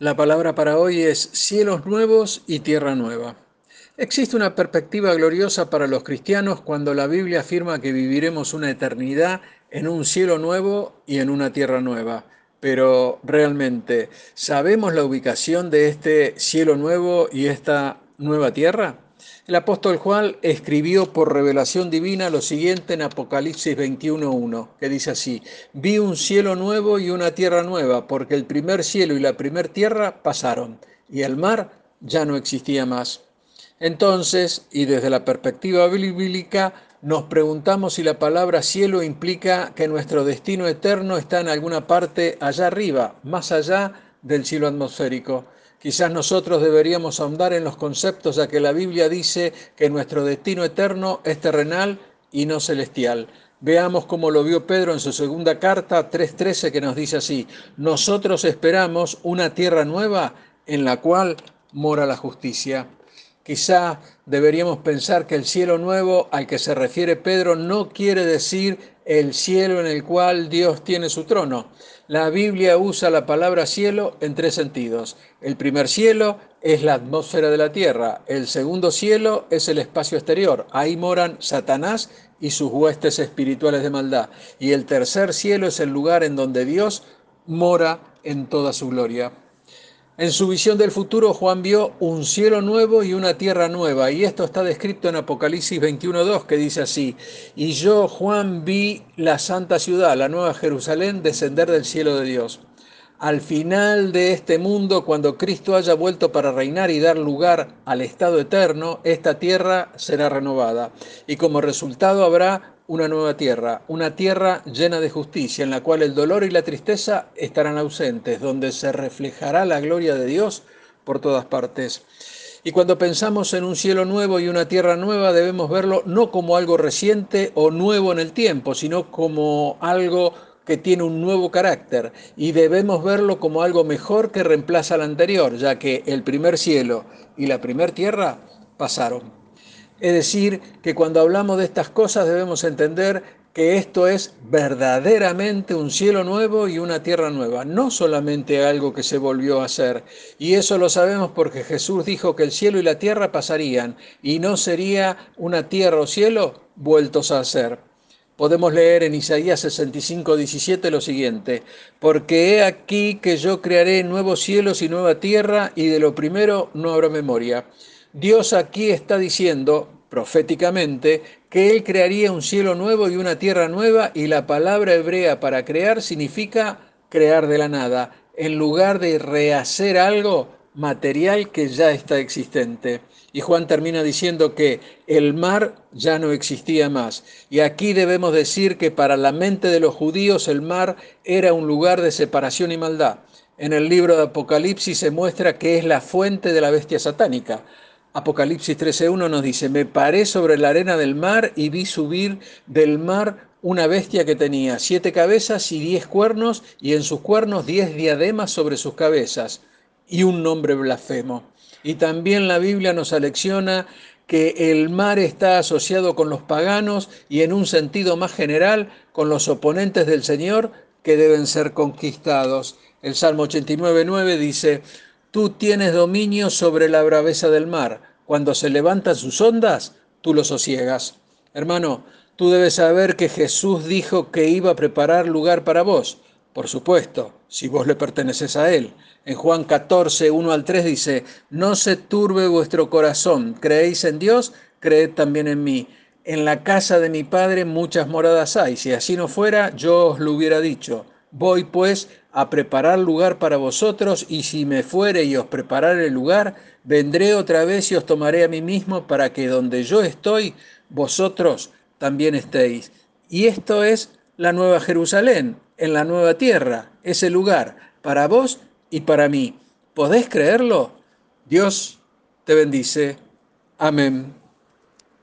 La palabra para hoy es cielos nuevos y tierra nueva. Existe una perspectiva gloriosa para los cristianos cuando la Biblia afirma que viviremos una eternidad en un cielo nuevo y en una tierra nueva. Pero realmente, ¿sabemos la ubicación de este cielo nuevo y esta nueva tierra? El apóstol Juan escribió por revelación divina lo siguiente en Apocalipsis 21.1, que dice así, vi un cielo nuevo y una tierra nueva, porque el primer cielo y la primer tierra pasaron, y el mar ya no existía más. Entonces, y desde la perspectiva bíblica, nos preguntamos si la palabra cielo implica que nuestro destino eterno está en alguna parte allá arriba, más allá del cielo atmosférico. Quizás nosotros deberíamos ahondar en los conceptos ya que la Biblia dice que nuestro destino eterno es terrenal y no celestial. Veamos cómo lo vio Pedro en su segunda carta 3.13 que nos dice así, nosotros esperamos una tierra nueva en la cual mora la justicia. Quizá deberíamos pensar que el cielo nuevo al que se refiere Pedro no quiere decir el cielo en el cual Dios tiene su trono. La Biblia usa la palabra cielo en tres sentidos. El primer cielo es la atmósfera de la tierra. El segundo cielo es el espacio exterior. Ahí moran Satanás y sus huestes espirituales de maldad. Y el tercer cielo es el lugar en donde Dios mora en toda su gloria. En su visión del futuro, Juan vio un cielo nuevo y una tierra nueva, y esto está descrito en Apocalipsis 21.2, que dice así, y yo, Juan, vi la santa ciudad, la nueva Jerusalén, descender del cielo de Dios. Al final de este mundo, cuando Cristo haya vuelto para reinar y dar lugar al estado eterno, esta tierra será renovada, y como resultado habrá una nueva tierra, una tierra llena de justicia, en la cual el dolor y la tristeza estarán ausentes, donde se reflejará la gloria de Dios por todas partes. Y cuando pensamos en un cielo nuevo y una tierra nueva, debemos verlo no como algo reciente o nuevo en el tiempo, sino como algo que tiene un nuevo carácter y debemos verlo como algo mejor que reemplaza al anterior, ya que el primer cielo y la primer tierra pasaron. Es decir, que cuando hablamos de estas cosas debemos entender que esto es verdaderamente un cielo nuevo y una tierra nueva, no solamente algo que se volvió a hacer. Y eso lo sabemos porque Jesús dijo que el cielo y la tierra pasarían y no sería una tierra o cielo vueltos a hacer. Podemos leer en Isaías 65, 17 lo siguiente, porque he aquí que yo crearé nuevos cielos y nueva tierra y de lo primero no habrá memoria. Dios aquí está diciendo proféticamente que Él crearía un cielo nuevo y una tierra nueva y la palabra hebrea para crear significa crear de la nada, en lugar de rehacer algo material que ya está existente. Y Juan termina diciendo que el mar ya no existía más. Y aquí debemos decir que para la mente de los judíos el mar era un lugar de separación y maldad. En el libro de Apocalipsis se muestra que es la fuente de la bestia satánica. Apocalipsis 13.1 nos dice, me paré sobre la arena del mar y vi subir del mar una bestia que tenía siete cabezas y diez cuernos, y en sus cuernos diez diademas sobre sus cabezas, y un nombre blasfemo. Y también la Biblia nos alecciona que el mar está asociado con los paganos y en un sentido más general con los oponentes del Señor que deben ser conquistados. El Salmo 89.9 dice, Tú tienes dominio sobre la braveza del mar. Cuando se levantan sus ondas, tú lo sosiegas. Hermano, tú debes saber que Jesús dijo que iba a preparar lugar para vos. Por supuesto, si vos le perteneces a Él. En Juan 14, 1 al 3 dice, No se turbe vuestro corazón, creéis en Dios, creed también en mí. En la casa de mi Padre muchas moradas hay, si así no fuera, yo os lo hubiera dicho. Voy pues a preparar lugar para vosotros, y si me fuere y os preparare el lugar, vendré otra vez y os tomaré a mí mismo para que donde yo estoy, vosotros también estéis. Y esto es la nueva Jerusalén, en la nueva tierra, ese lugar, para vos y para mí. ¿Podés creerlo? Dios te bendice. Amén.